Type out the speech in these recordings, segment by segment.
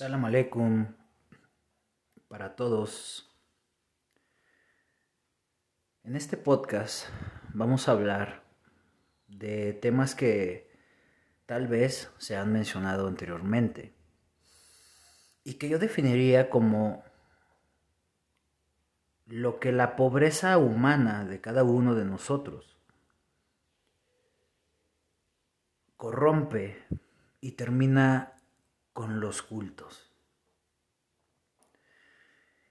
Salam aleikum para todos. En este podcast vamos a hablar de temas que tal vez se han mencionado anteriormente y que yo definiría como lo que la pobreza humana de cada uno de nosotros corrompe y termina con los cultos.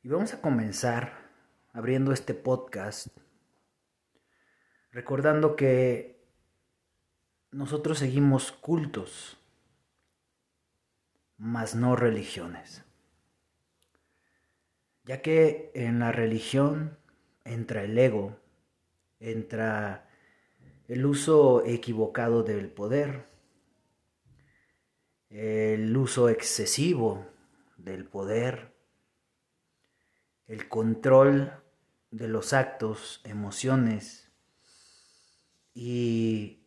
Y vamos a comenzar abriendo este podcast recordando que nosotros seguimos cultos, mas no religiones. Ya que en la religión entra el ego, entra el uso equivocado del poder, el uso excesivo del poder, el control de los actos, emociones y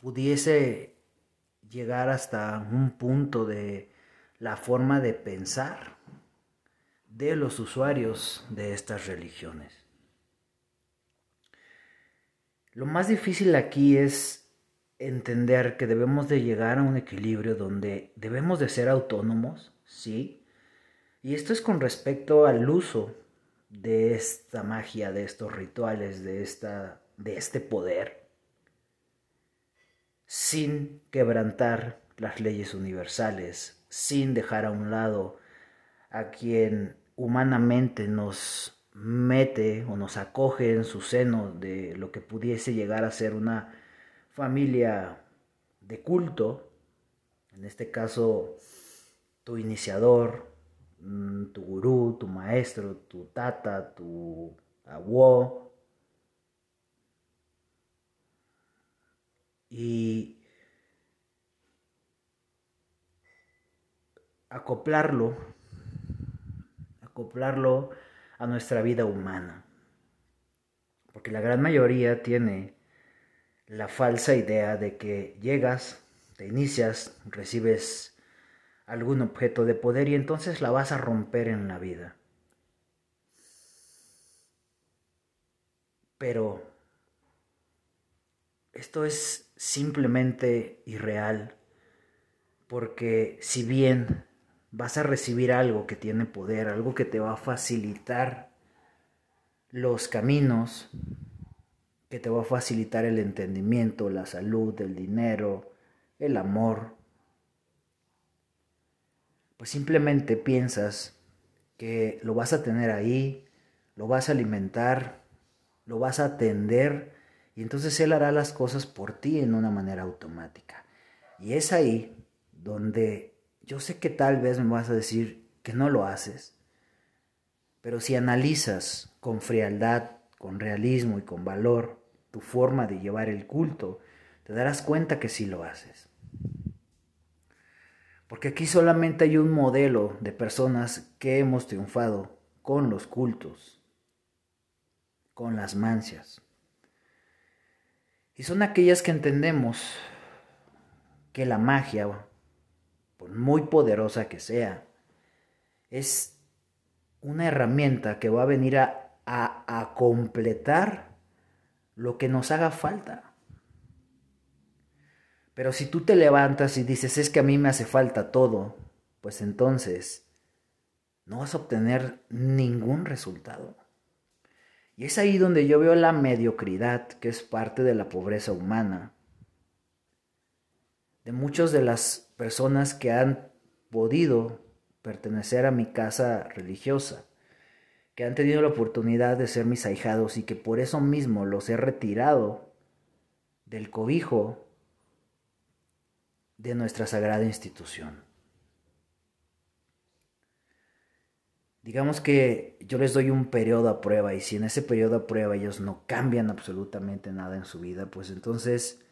pudiese llegar hasta un punto de la forma de pensar de los usuarios de estas religiones. Lo más difícil aquí es entender que debemos de llegar a un equilibrio donde debemos de ser autónomos, ¿sí? Y esto es con respecto al uso de esta magia, de estos rituales, de, esta, de este poder, sin quebrantar las leyes universales, sin dejar a un lado a quien humanamente nos mete o nos acoge en su seno de lo que pudiese llegar a ser una familia de culto, en este caso tu iniciador, mm, tu gurú, tu maestro, tu tata, tu abuelo, y acoplarlo, acoplarlo a nuestra vida humana. Porque la gran mayoría tiene la falsa idea de que llegas, te inicias, recibes algún objeto de poder y entonces la vas a romper en la vida. Pero esto es simplemente irreal porque si bien vas a recibir algo que tiene poder, algo que te va a facilitar los caminos, que te va a facilitar el entendimiento, la salud, el dinero, el amor. Pues simplemente piensas que lo vas a tener ahí, lo vas a alimentar, lo vas a atender y entonces Él hará las cosas por ti en una manera automática. Y es ahí donde yo sé que tal vez me vas a decir que no lo haces, pero si analizas con frialdad, con realismo y con valor tu forma de llevar el culto, te darás cuenta que sí lo haces. Porque aquí solamente hay un modelo de personas que hemos triunfado con los cultos, con las mancias. Y son aquellas que entendemos que la magia, por muy poderosa que sea, es una herramienta que va a venir a, a, a completar lo que nos haga falta. Pero si tú te levantas y dices, es que a mí me hace falta todo, pues entonces no vas a obtener ningún resultado. Y es ahí donde yo veo la mediocridad, que es parte de la pobreza humana, de muchas de las personas que han podido pertenecer a mi casa religiosa que han tenido la oportunidad de ser mis ahijados y que por eso mismo los he retirado del cobijo de nuestra sagrada institución. Digamos que yo les doy un periodo a prueba y si en ese periodo a prueba ellos no cambian absolutamente nada en su vida, pues entonces,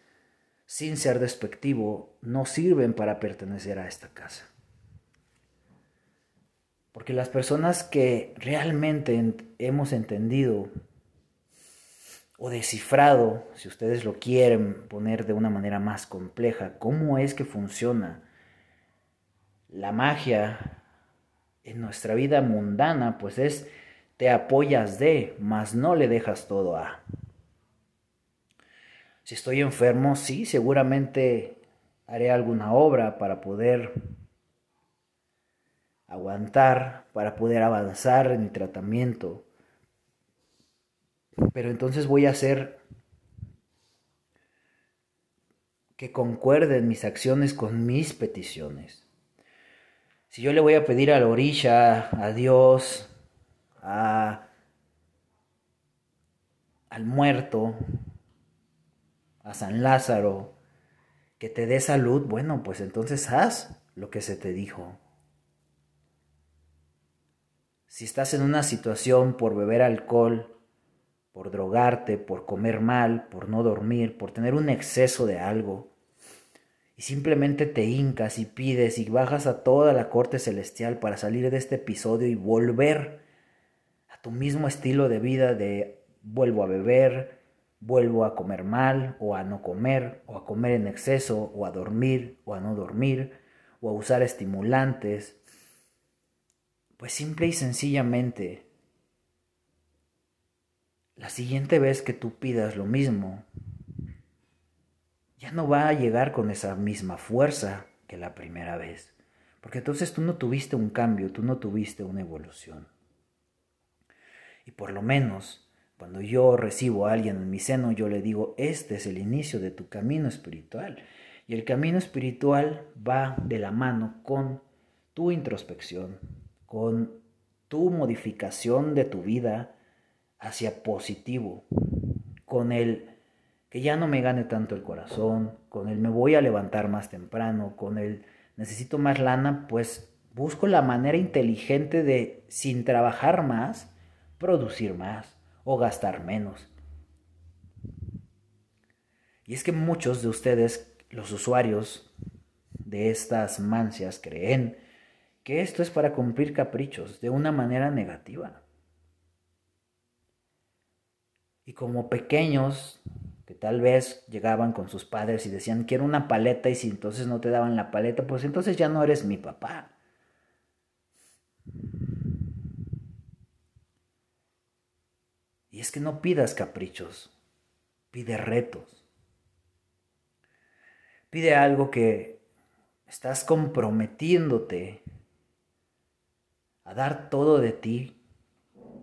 sin ser despectivo, no sirven para pertenecer a esta casa. Porque las personas que realmente hemos entendido o descifrado, si ustedes lo quieren poner de una manera más compleja, cómo es que funciona La magia en nuestra vida mundana, pues es te apoyas de, mas no le dejas todo a. Si estoy enfermo, sí, seguramente haré alguna obra para poder aguantar, para poder avanzar en mi tratamiento. Pero entonces voy a hacer que concuerden mis acciones con mis peticiones. Si yo le voy a pedir a la orilla, a Dios, a, al muerto, a San Lázaro, que te dé salud, bueno, pues entonces haz lo que se te dijo. Si estás en una situación por beber alcohol, por drogarte, por comer mal, por no dormir, por tener un exceso de algo, y simplemente te hincas y pides y bajas a toda la corte celestial para salir de este episodio y volver a tu mismo estilo de vida de vuelvo a beber, vuelvo a comer mal o a no comer o a comer en exceso o a dormir o a no dormir o a usar estimulantes, pues simple y sencillamente la siguiente vez que tú pidas lo mismo, ya no va a llegar con esa misma fuerza que la primera vez. Porque entonces tú no tuviste un cambio, tú no tuviste una evolución. Y por lo menos, cuando yo recibo a alguien en mi seno, yo le digo, este es el inicio de tu camino espiritual. Y el camino espiritual va de la mano con tu introspección, con tu modificación de tu vida, hacia positivo, con el que ya no me gane tanto el corazón, con el me voy a levantar más temprano, con el necesito más lana, pues busco la manera inteligente de, sin trabajar más, producir más o gastar menos. Y es que muchos de ustedes, los usuarios de estas mancias, creen que esto es para cumplir caprichos de una manera negativa. Y como pequeños, que tal vez llegaban con sus padres y decían, quiero una paleta y si entonces no te daban la paleta, pues entonces ya no eres mi papá. Y es que no pidas caprichos, pide retos. Pide algo que estás comprometiéndote a dar todo de ti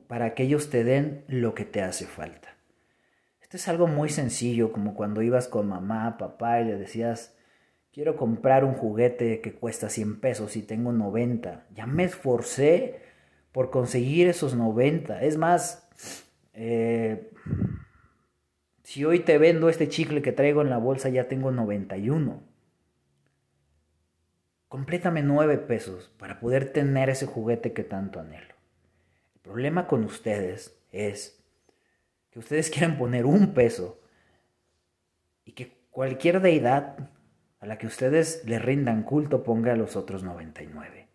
para que ellos te den lo que te hace falta. Esto es algo muy sencillo, como cuando ibas con mamá, papá y le decías, quiero comprar un juguete que cuesta 100 pesos y tengo 90. Ya me esforcé por conseguir esos 90. Es más, eh, si hoy te vendo este chicle que traigo en la bolsa, ya tengo 91. Complétame 9 pesos para poder tener ese juguete que tanto anhelo. El problema con ustedes es que ustedes quieren poner un peso y que cualquier deidad a la que ustedes le rindan culto ponga a los otros 99.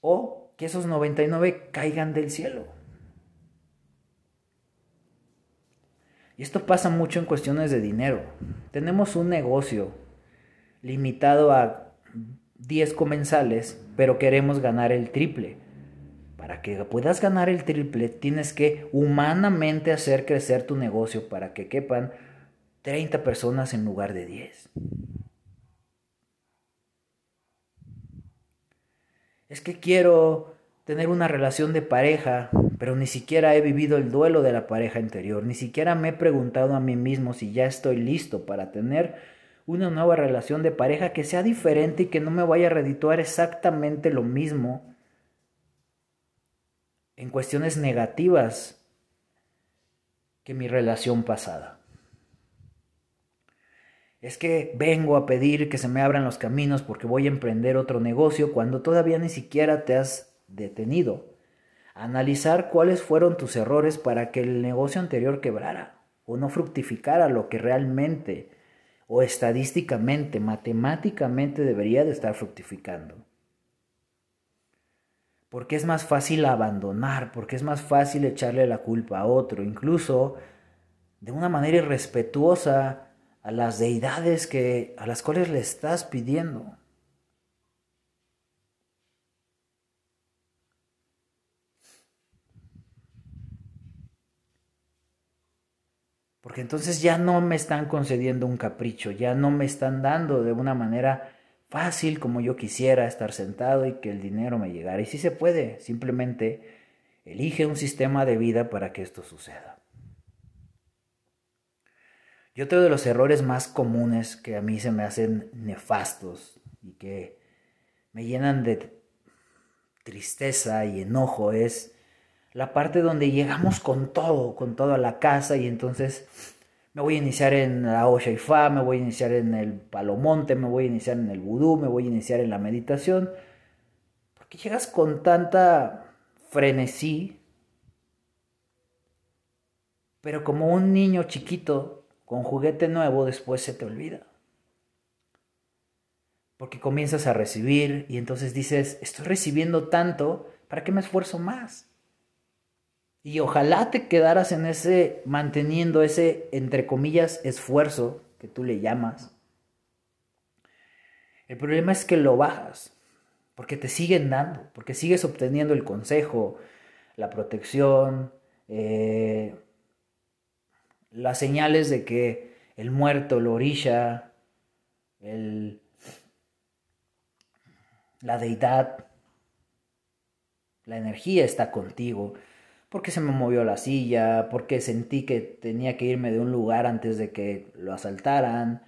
O que esos 99 caigan del cielo. Y esto pasa mucho en cuestiones de dinero. Tenemos un negocio limitado a 10 comensales, pero queremos ganar el triple. Para que puedas ganar el triple, tienes que humanamente hacer crecer tu negocio para que quepan 30 personas en lugar de 10. Es que quiero tener una relación de pareja, pero ni siquiera he vivido el duelo de la pareja anterior, ni siquiera me he preguntado a mí mismo si ya estoy listo para tener una nueva relación de pareja que sea diferente y que no me vaya a redituar exactamente lo mismo en cuestiones negativas que mi relación pasada. Es que vengo a pedir que se me abran los caminos porque voy a emprender otro negocio cuando todavía ni siquiera te has detenido. analizar cuáles fueron tus errores para que el negocio anterior quebrara o no fructificara lo que realmente o estadísticamente, matemáticamente debería de estar fructificando porque es más fácil abandonar, porque es más fácil echarle la culpa a otro, incluso de una manera irrespetuosa a las deidades que a las cuales le estás pidiendo. Porque entonces ya no me están concediendo un capricho, ya no me están dando de una manera fácil como yo quisiera estar sentado y que el dinero me llegara. Y sí se puede, simplemente elige un sistema de vida para que esto suceda. Y otro de los errores más comunes que a mí se me hacen nefastos y que me llenan de tristeza y enojo es la parte donde llegamos con todo, con todo a la casa y entonces me voy a iniciar en la Fa, me voy a iniciar en el Palomonte, me voy a iniciar en el Vudú, me voy a iniciar en la meditación, porque llegas con tanta frenesí, pero como un niño chiquito con juguete nuevo después se te olvida. Porque comienzas a recibir y entonces dices, estoy recibiendo tanto, ¿para qué me esfuerzo más? Y ojalá te quedaras en ese, manteniendo ese, entre comillas, esfuerzo que tú le llamas. El problema es que lo bajas, porque te siguen dando, porque sigues obteniendo el consejo, la protección, eh, las señales de que el muerto, la orilla, el, la deidad, la energía está contigo porque se me movió la silla, porque sentí que tenía que irme de un lugar antes de que lo asaltaran,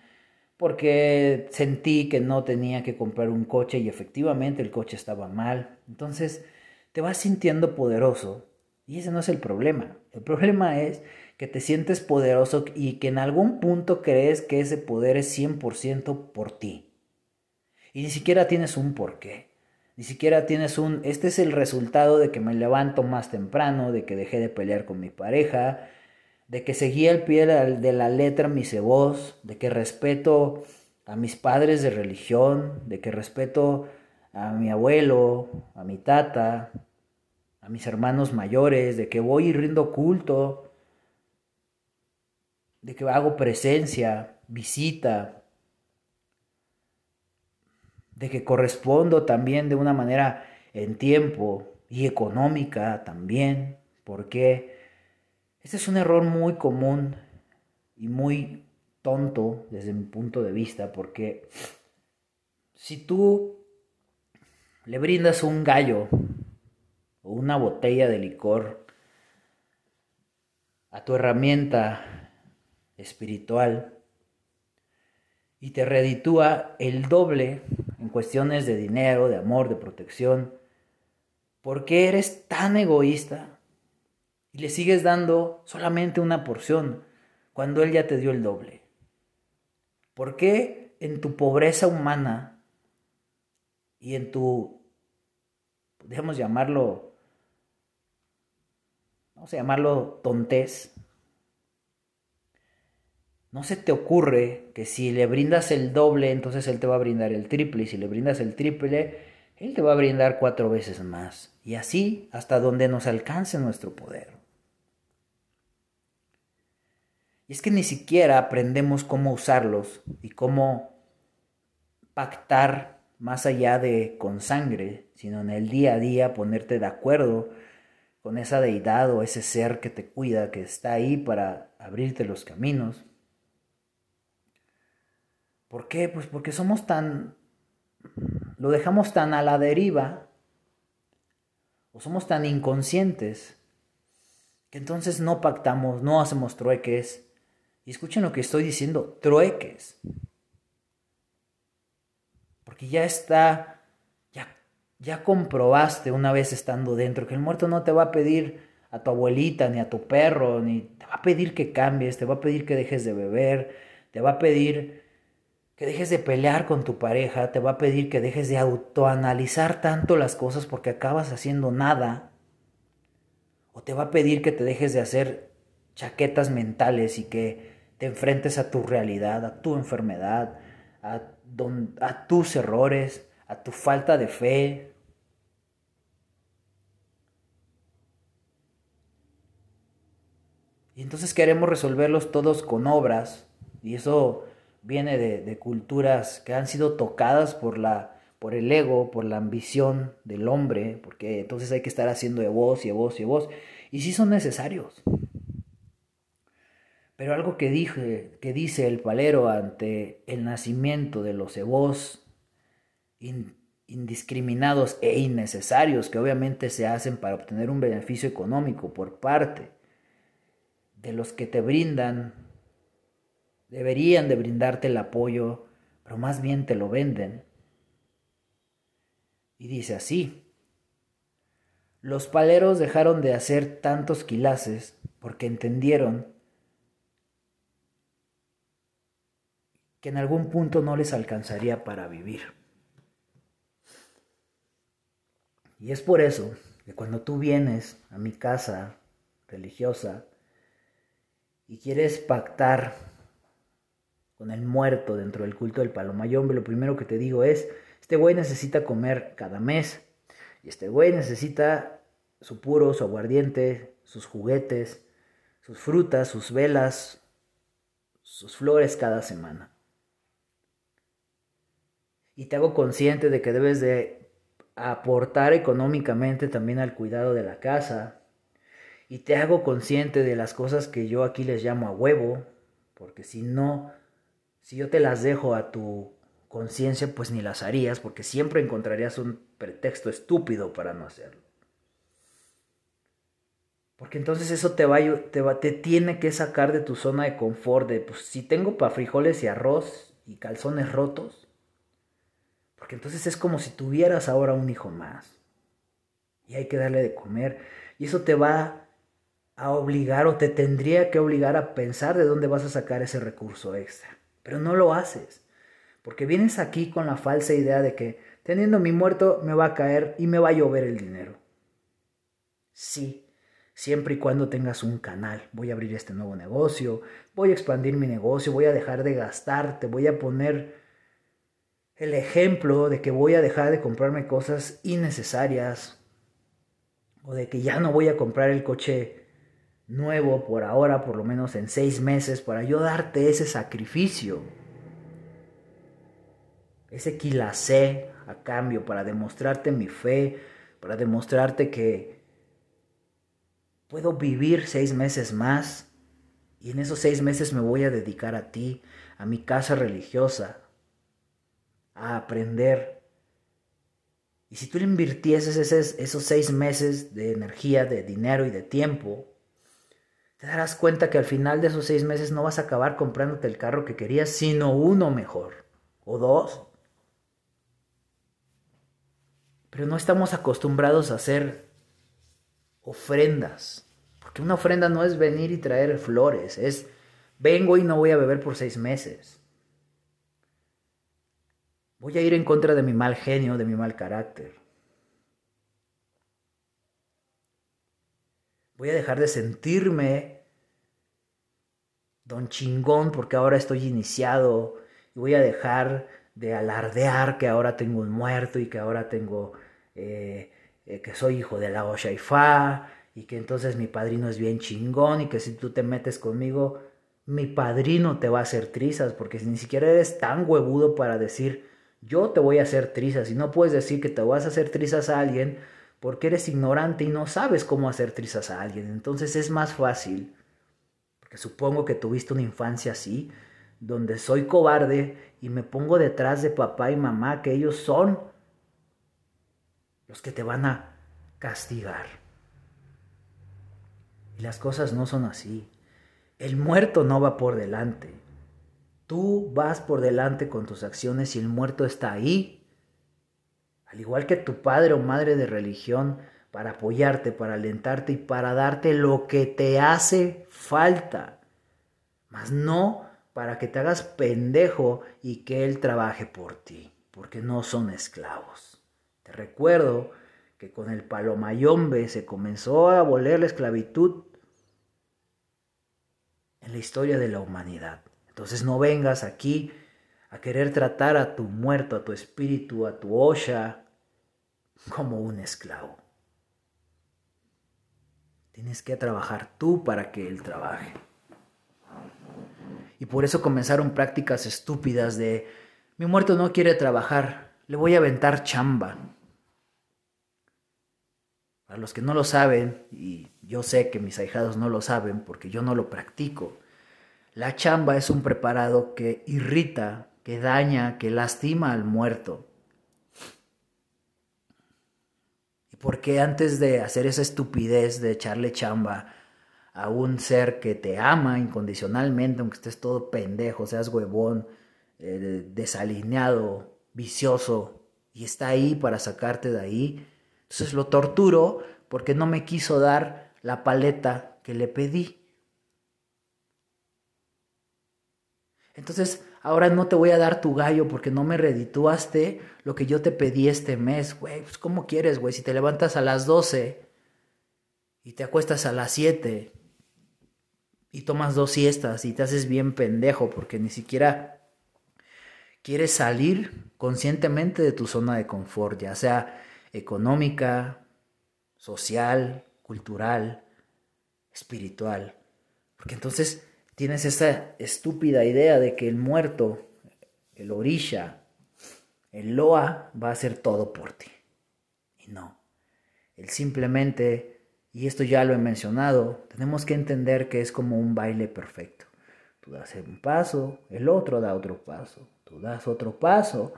porque sentí que no tenía que comprar un coche y efectivamente el coche estaba mal. Entonces te vas sintiendo poderoso y ese no es el problema. El problema es que te sientes poderoso y que en algún punto crees que ese poder es 100% por ti. Y ni siquiera tienes un porqué. Ni siquiera tienes un, este es el resultado de que me levanto más temprano, de que dejé de pelear con mi pareja, de que seguí al pie de la letra mi voz, de que respeto a mis padres de religión, de que respeto a mi abuelo, a mi tata, a mis hermanos mayores, de que voy y rindo culto, de que hago presencia, visita, de que correspondo también de una manera en tiempo y económica también, porque este es un error muy común y muy tonto desde mi punto de vista, porque si tú le brindas un gallo o una botella de licor a tu herramienta espiritual y te reditúa el doble cuestiones de dinero, de amor, de protección. ¿Por qué eres tan egoísta y le sigues dando solamente una porción cuando Él ya te dio el doble? ¿Por qué en tu pobreza humana y en tu, podríamos llamarlo, vamos a llamarlo tontés, no se te ocurre que si le brindas el doble, entonces Él te va a brindar el triple. Y si le brindas el triple, Él te va a brindar cuatro veces más. Y así hasta donde nos alcance nuestro poder. Y es que ni siquiera aprendemos cómo usarlos y cómo pactar más allá de con sangre, sino en el día a día ponerte de acuerdo con esa deidad o ese ser que te cuida, que está ahí para abrirte los caminos. ¿Por qué? Pues porque somos tan, lo dejamos tan a la deriva, o somos tan inconscientes, que entonces no pactamos, no hacemos trueques. Y escuchen lo que estoy diciendo, trueques. Porque ya está, ya, ya comprobaste una vez estando dentro que el muerto no te va a pedir a tu abuelita ni a tu perro, ni te va a pedir que cambies, te va a pedir que dejes de beber, te va a pedir que dejes de pelear con tu pareja, te va a pedir que dejes de autoanalizar tanto las cosas porque acabas haciendo nada. O te va a pedir que te dejes de hacer chaquetas mentales y que te enfrentes a tu realidad, a tu enfermedad, a, tus errores, a tu falta de fe. Y entonces queremos resolverlos todos con obras y eso viene de, culturas que han sido tocadas por, la, por el ego, por la ambición del hombre, porque entonces hay que estar haciendo de voz y de voz y de voz, y sí son necesarios. Pero algo que, dije, que dice el palero ante el nacimiento de los cebos indiscriminados e innecesarios que obviamente se hacen para obtener un beneficio económico por parte de los que te brindan, deberían de brindarte el apoyo, pero más bien te lo venden. Y dice así, los paleros dejaron de hacer tantos quilaces porque entendieron que en algún punto no les alcanzaría para vivir. Y es por eso que cuando tú vienes a mi casa religiosa y quieres pactar con el muerto dentro del culto del palomayombe, lo primero que te digo es, este güey necesita comer cada mes y este güey necesita su puro, su aguardiente, sus juguetes, sus frutas, sus velas, sus flores cada semana. Y te hago consciente de que debes de aportar económicamente también al cuidado de la casa. Y te hago consciente de las cosas que yo aquí les llamo a huevo, porque si no, si yo te las dejo a tu conciencia, pues ni las harías, porque siempre encontrarías un pretexto estúpido para no hacerlo. Porque entonces eso te va, te va, te tiene que sacar de tu zona de confort de, pues si tengo para frijoles y arroz y calzones rotos, porque entonces es como si tuvieras ahora un hijo más. Y hay que darle de comer. Y eso te va a obligar o te tendría que obligar a pensar de dónde vas a sacar ese recurso extra. Pero no lo haces. Porque vienes aquí con la falsa idea de que teniendo mi muerto me va a caer y me va a llover el dinero. Sí, siempre y cuando tengas un canal. Voy a abrir este nuevo negocio, voy a expandir mi negocio, voy a dejar de gastar, te voy a poner el ejemplo de que voy a dejar de comprarme cosas innecesarias o de que ya no voy a comprar el coche nuevo por ahora, por lo menos en seis meses, para yo darte ese sacrificio, ese quilacé a cambio, para demostrarte mi fe, para demostrarte que puedo vivir seis meses más y en esos seis meses me voy a dedicar a ti, a mi casa religiosa, a aprender. Y si tú le invirtieses esos, seis meses de energía, de dinero y de tiempo, te darás cuenta que al final de esos seis meses no vas a acabar comprándote el carro que querías, sino uno mejor, o dos. Pero no estamos acostumbrados a hacer ofrendas, porque una ofrenda no es venir y traer flores, es vengo y no voy a beber por seis meses. Voy a ir en contra de mi mal genio, de mi mal carácter. Voy a dejar de sentirme don chingón porque ahora estoy iniciado. Y voy a dejar de alardear que ahora tengo un muerto y que ahora tengo eh, eh, que soy hijo de la Oshaifa y que entonces mi padrino es bien chingón y que si tú te metes conmigo, mi padrino te va a hacer trizas porque ni siquiera eres tan huevudo para decir yo te voy a hacer trizas y no puedes decir que te vas a hacer trizas a alguien porque eres ignorante y no sabes cómo hacer trizas a alguien. Entonces es más fácil, porque supongo que tuviste una infancia así, donde soy cobarde y me pongo detrás de papá y mamá, que ellos son los que te van a castigar. Y las cosas no son así. El muerto no va por delante. Tú vas por delante con tus acciones y el muerto está ahí. Al igual que tu padre o madre de religión, para apoyarte, para alentarte y para darte lo que te hace falta. Mas no para que te hagas pendejo y que Él trabaje por ti, porque no son esclavos. Te recuerdo que con el palomayombe se comenzó a abolir la esclavitud en la historia de la humanidad. Entonces no vengas aquí a querer tratar a tu muerto, a tu espíritu, a tu osha, como un esclavo. Tienes que trabajar tú para que él trabaje. Y por eso comenzaron prácticas estúpidas de, mi muerto no quiere trabajar, le voy a aventar chamba. Para los que no lo saben, y yo sé que mis ahijados no lo saben porque yo no lo practico, La chamba es un preparado que irrita, que daña, que lastima al muerto. ¿Y por qué antes de hacer esa estupidez de echarle chamba a un ser que te ama incondicionalmente, aunque estés todo pendejo, seas huevón, eh, desalineado, vicioso, y está ahí para sacarte de ahí? Entonces lo torturo porque no me quiso dar la paleta que le pedí. Entonces, ahora no te voy a dar tu gallo porque no me redituaste lo que yo te pedí este mes, güey. Pues, ¿cómo quieres, güey? Si te levantas a las 12 y te acuestas a las 7 y tomas dos siestas y te haces bien pendejo porque ni siquiera quieres salir conscientemente de tu zona de confort, ya sea económica, social, cultural, espiritual. Porque entonces tienes esa estúpida idea de que el muerto, el orisha, el loa va a hacer todo por ti. Y no. Él simplemente, y esto ya lo he mencionado, tenemos que entender que es como un baile perfecto. Tú das un paso, el otro da otro paso, tú das otro paso,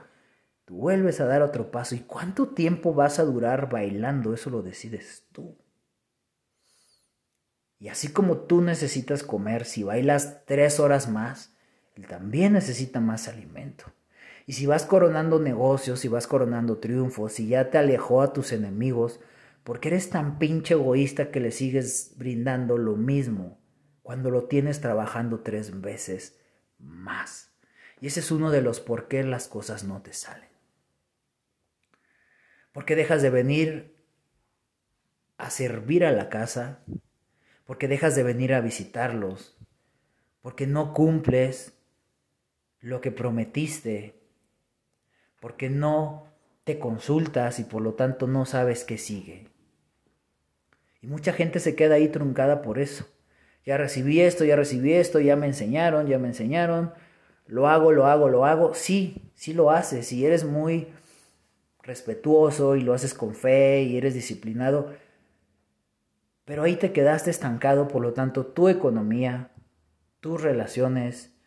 tú vuelves a dar otro paso. ¿Y cuánto tiempo vas a durar bailando? Eso lo decides tú. Y así como tú necesitas comer, si bailas tres horas más, él también necesita más alimento. Y si vas coronando negocios, si vas coronando triunfos, si ya te alejó a tus enemigos, porque eres tan pinche egoísta que le sigues brindando lo mismo cuando lo tienes trabajando tres veces más. Y ese es uno de los por qué las cosas no te salen. Porque dejas de venir a servir a la casa, porque dejas de venir a visitarlos, porque no cumples lo que prometiste, porque no te consultas y por lo tanto no sabes qué sigue. Y mucha gente se queda ahí truncada por eso. Ya recibí esto, ya recibí esto, ya me enseñaron, ya me enseñaron, lo hago, lo hago, lo hago. Sí, sí lo haces, si eres muy respetuoso y lo haces con fe y eres disciplinado, pero ahí te quedaste estancado, por lo tanto tu economía, tus relaciones,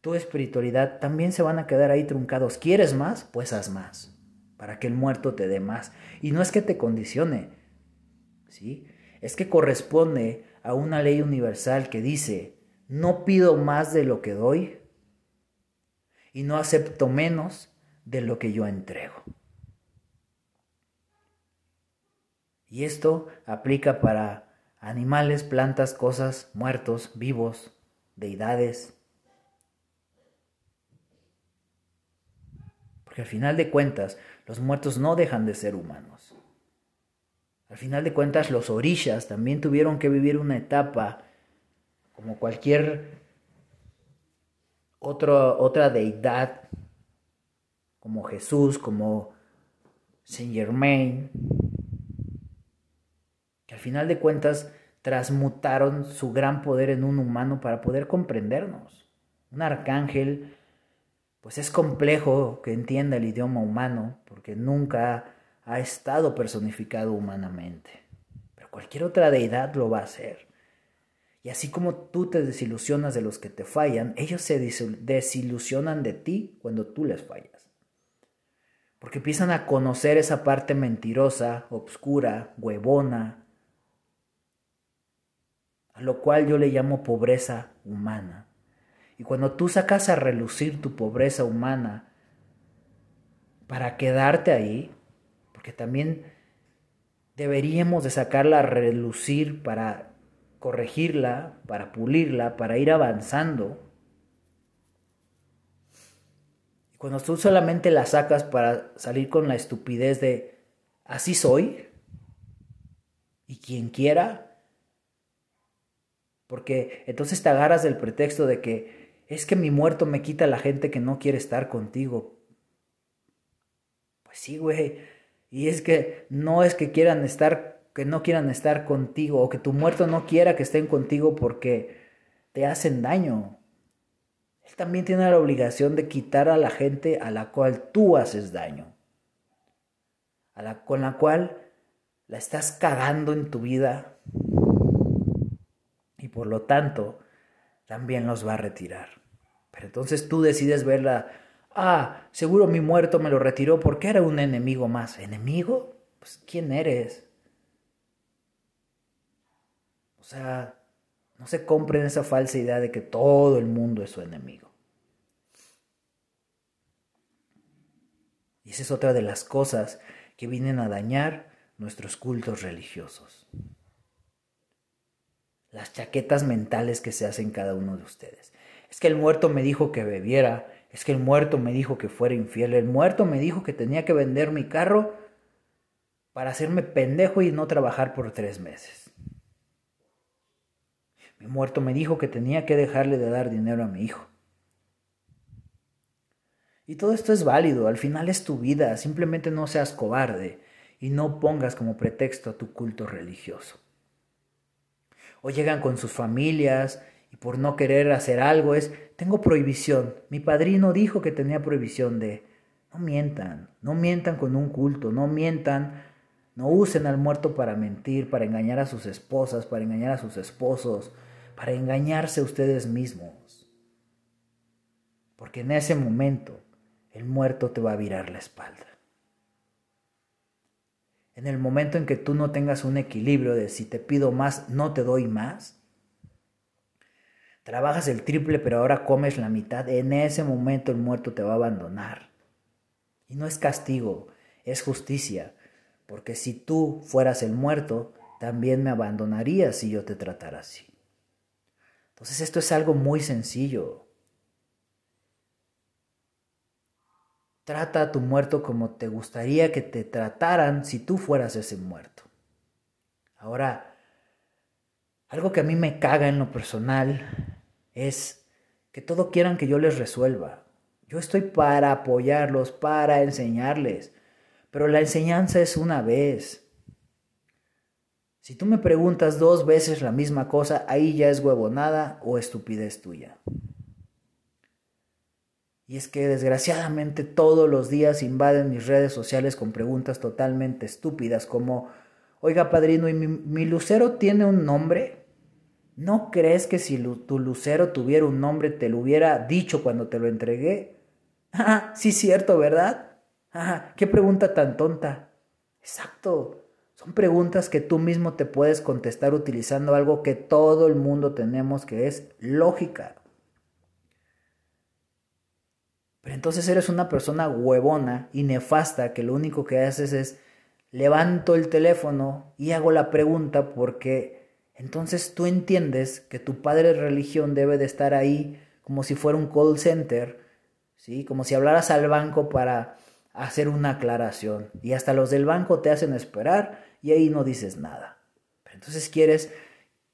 tu espiritualidad también se van a quedar ahí truncados. ¿Quieres más? Pues haz más, para que el muerto te dé más. Y no es que te condicione, ¿sí? Es que corresponde a una ley universal que dice, no pido más de lo que doy y no acepto menos de lo que yo entrego. Y esto aplica para animales, plantas, cosas, muertos, vivos, deidades. Porque al final de cuentas, los muertos no dejan de ser humanos. Al final de cuentas, los orishas también tuvieron que vivir una etapa como cualquier otra deidad, como Jesús, como Saint Germain, final de cuentas transmutaron su gran poder en un humano para poder comprendernos. Un arcángel, pues es complejo que entienda el idioma humano, porque nunca ha estado personificado humanamente. Pero cualquier otra deidad lo va a hacer. Y así como tú te desilusionas de los que te fallan, ellos se desilusionan de ti cuando tú les fallas. Porque empiezan a conocer esa parte mentirosa, obscura, huevona, a lo cual yo le llamo pobreza humana. Y cuando tú sacas a relucir tu pobreza humana para quedarte ahí, porque también deberíamos de sacarla a relucir para corregirla, para pulirla, para ir avanzando. Y cuando tú solamente la sacas para salir con la estupidez de así soy, y quien quiera, porque entonces te agarras del pretexto de que es que mi muerto me quita la gente que no quiere estar contigo. Pues sí, güey. Y es que no es que quieran estar, que no quieran estar contigo, o que tu muerto no quiera que estén contigo porque te hacen daño. Él también tiene la obligación de quitar a la gente a la cual tú haces daño. A la, con la cual la estás cagando en tu vida y por lo tanto también los va a retirar. Pero entonces tú decides verla, ah, seguro mi muerto me lo retiró porque era un enemigo más. ¿Enemigo? Pues ¿quién eres? O sea, no se compren esa falsa idea de que todo el mundo es su enemigo. Y esa es otra de las cosas que vienen a dañar nuestros cultos religiosos. Las chaquetas mentales que se hacen cada uno de ustedes. Es que el muerto me dijo que bebiera, es que el muerto me dijo que fuera infiel, el muerto me dijo que tenía que vender mi carro para hacerme pendejo y no trabajar por tres meses. Mi muerto me dijo que tenía que dejarle de dar dinero a mi hijo. Y todo esto es válido, al final es tu vida, simplemente no seas cobarde y no pongas como pretexto a tu culto religioso. O llegan con sus familias y por no querer hacer algo es, tengo prohibición, mi padrino dijo que tenía prohibición de, no mientan, no mientan con un culto, no mientan, no usen al muerto para mentir, para engañar a sus esposas, para engañar a sus esposos, para engañarse ustedes mismos. Porque en ese momento el muerto te va a virar la espalda. En el momento en que tú no tengas un equilibrio de si te pido más, no te doy más, trabajas el triple pero ahora comes la mitad, en ese momento el muerto te va a abandonar. Y no es castigo, es justicia, porque si tú fueras el muerto, también me abandonarías si yo te tratara así. Entonces esto es algo muy sencillo. Trata a tu muerto como te gustaría que te trataran si tú fueras ese muerto. Ahora, algo que a mí me caga en lo personal es que todo quieran que yo les resuelva. Yo estoy para apoyarlos, para enseñarles, pero la enseñanza es una vez. Si tú me preguntas dos veces la misma cosa, ahí ya es huevonada o estupidez tuya. Y es que desgraciadamente todos los días invaden mis redes sociales con preguntas totalmente estúpidas como, oiga padrino, ¿y mi, lucero tiene un nombre? ¿No crees que si tu lucero tuviera un nombre te lo hubiera dicho cuando te lo entregué? Sí, cierto, ¿verdad? Qué pregunta tan tonta. Exacto. Son preguntas que tú mismo te puedes contestar utilizando algo que todo el mundo tenemos, que es lógica. Pero entonces eres una persona huevona y nefasta que lo único que haces es levanto el teléfono y hago la pregunta porque entonces tú entiendes que tu padre de religión debe de estar ahí como si fuera un call center, ¿sí? Como si hablaras al banco para hacer una aclaración y hasta los del banco te hacen esperar y ahí no dices nada. Pero entonces quieres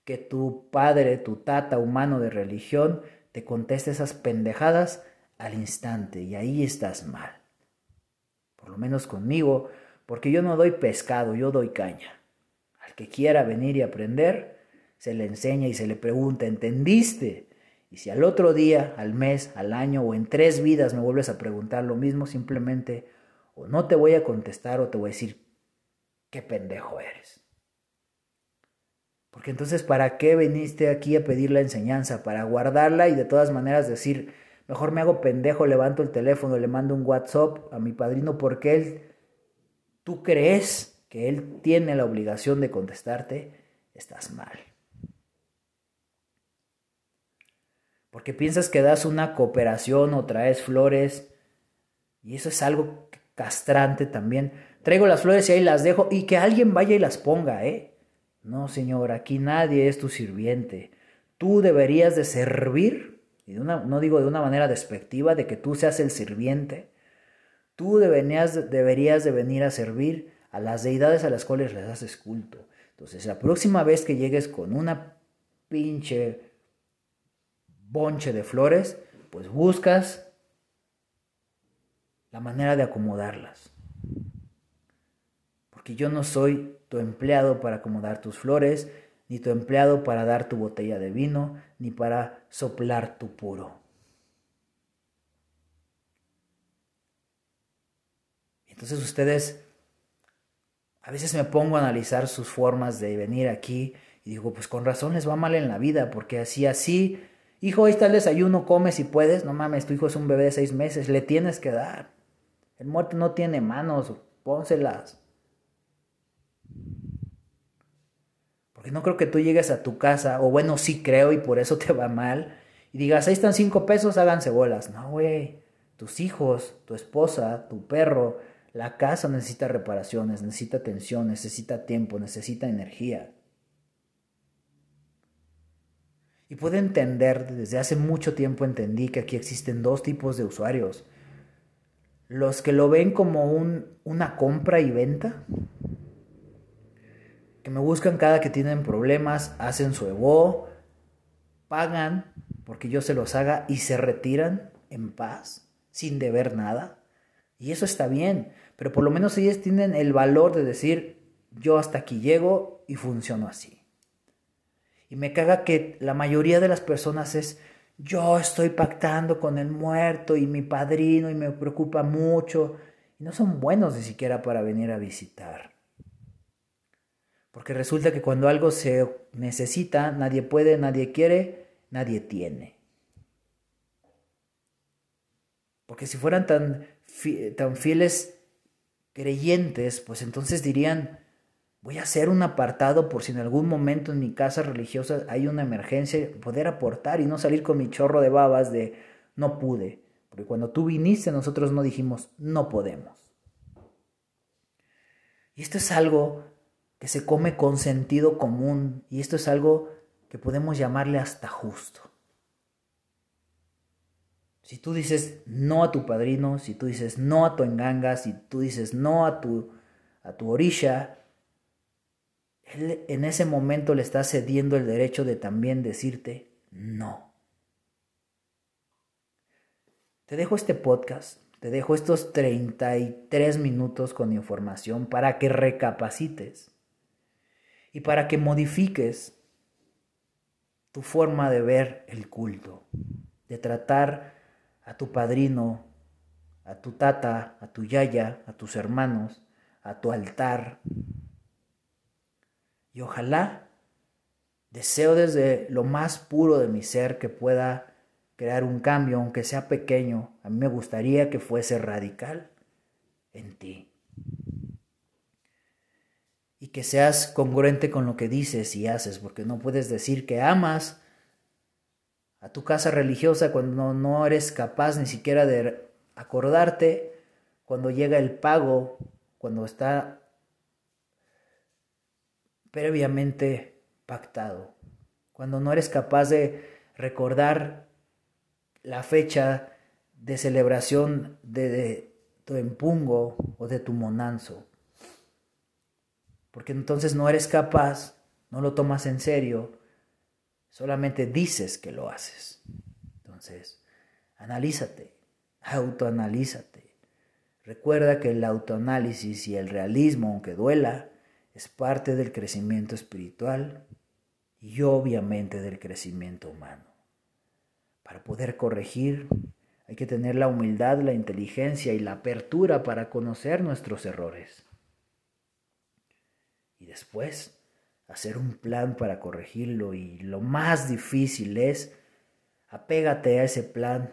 que tu padre, tu tata humano de religión te conteste esas pendejadas al instante y ahí estás mal. Por lo menos conmigo, porque yo no doy pescado, yo doy caña. Al que quiera venir y aprender, se le enseña y se le pregunta, ¿entendiste? Y si al otro día, al mes, al año o en tres vidas me vuelves a preguntar lo mismo, simplemente o no te voy a contestar o te voy a decir, qué pendejo eres. Porque entonces, ¿para qué viniste aquí a pedir la enseñanza? Para guardarla y de todas maneras decir, Mejor me hago pendejo, levanto el teléfono, le mando un WhatsApp a mi padrino porque él, tú crees que él tiene la obligación de contestarte, estás mal. Porque piensas que das una cooperación o traes flores y eso es algo castrante también. Traigo las flores y ahí las dejo y que alguien vaya y las ponga, ¿eh? No, señor, aquí nadie es tu sirviente. Tú deberías de servir y no digo de una manera despectiva de que tú seas el sirviente, tú deberías, deberías de venir a servir a las deidades a las cuales les haces culto. Entonces, la próxima vez que llegues con una pinche bonche de flores, pues buscas la manera de acomodarlas. Porque yo no soy tu empleado para acomodar tus flores, ni tu empleado para dar tu botella de vino, ni para soplar tu puro. Entonces ustedes, a veces me pongo a analizar sus formas de venir aquí y digo, pues con razón les va mal en la vida, porque así, así, Hijo, ahí está el desayuno, come si puedes. No mames, tu hijo es un bebé de seis meses, le tienes que dar. El muerto no tiene manos, pónselas. Porque no creo que tú llegues a tu casa, o bueno, sí creo y por eso te va mal, y digas, ahí están cinco pesos, háganse bolas. No, güey. Tus hijos, tu esposa, tu perro, la casa necesita reparaciones, necesita atención, necesita tiempo, necesita energía. Y puedo entender, desde hace mucho tiempo entendí que aquí existen dos tipos de usuarios. Los que lo ven como un, una compra y venta, que me buscan cada que tienen problemas, hacen su ego, pagan porque yo se los haga y se retiran en paz, sin deber nada. Y eso está bien, pero por lo menos ellos tienen el valor de decir, yo hasta aquí llego y funciono así. Y me caga que la mayoría de las personas es, yo estoy pactando con el muerto y mi padrino y me preocupa mucho. Y no son buenos ni siquiera para venir a visitar. Porque resulta que cuando algo se necesita, nadie puede, nadie quiere, nadie tiene. Porque si fueran tan, tan fieles creyentes, pues entonces dirían, Voy a hacer un apartado por si en algún momento en mi casa religiosa hay una emergencia, poder aportar y no salir con mi chorro de babas de no pude. Porque cuando tú viniste nosotros no dijimos no podemos. Y esto es algo que se come con sentido común y esto es algo que podemos llamarle hasta justo. Si tú dices no a tu padrino, si tú dices no a tu enganga, si tú dices no a tu, a tu orisha, él en ese momento le está cediendo el derecho de también decirte no. Te dejo este podcast, te dejo estos 33 minutos con información para que recapacites y para que modifiques tu forma de ver el culto, de tratar a tu padrino, a tu tata, a tu yaya, a tus hermanos, a tu altar, y ojalá deseo desde lo más puro de mi ser que pueda crear un cambio, aunque sea pequeño. A mí me gustaría que fuese radical en ti. Y que seas congruente con lo que dices y haces, porque no puedes decir que amas a tu casa religiosa cuando no eres capaz ni siquiera de acordarte cuando llega el pago, cuando está previamente pactado. Cuando no eres capaz de recordar la fecha de celebración de, tu empungo o de tu monanzo. Porque entonces no eres capaz, no lo tomas en serio, solamente dices que lo haces. Entonces, analízate, autoanalízate. Recuerda que el autoanálisis y el realismo, aunque duela, es parte del crecimiento espiritual y obviamente del crecimiento humano. Para poder corregir hay que tener la humildad, la inteligencia y la apertura para conocer nuestros errores. Y después hacer un plan para corregirlo y lo más difícil es apégate a ese plan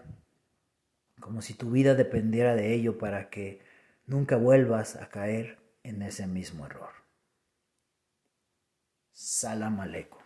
como si tu vida dependiera de ello para que nunca vuelvas a caer en ese mismo error. Salam aleikum.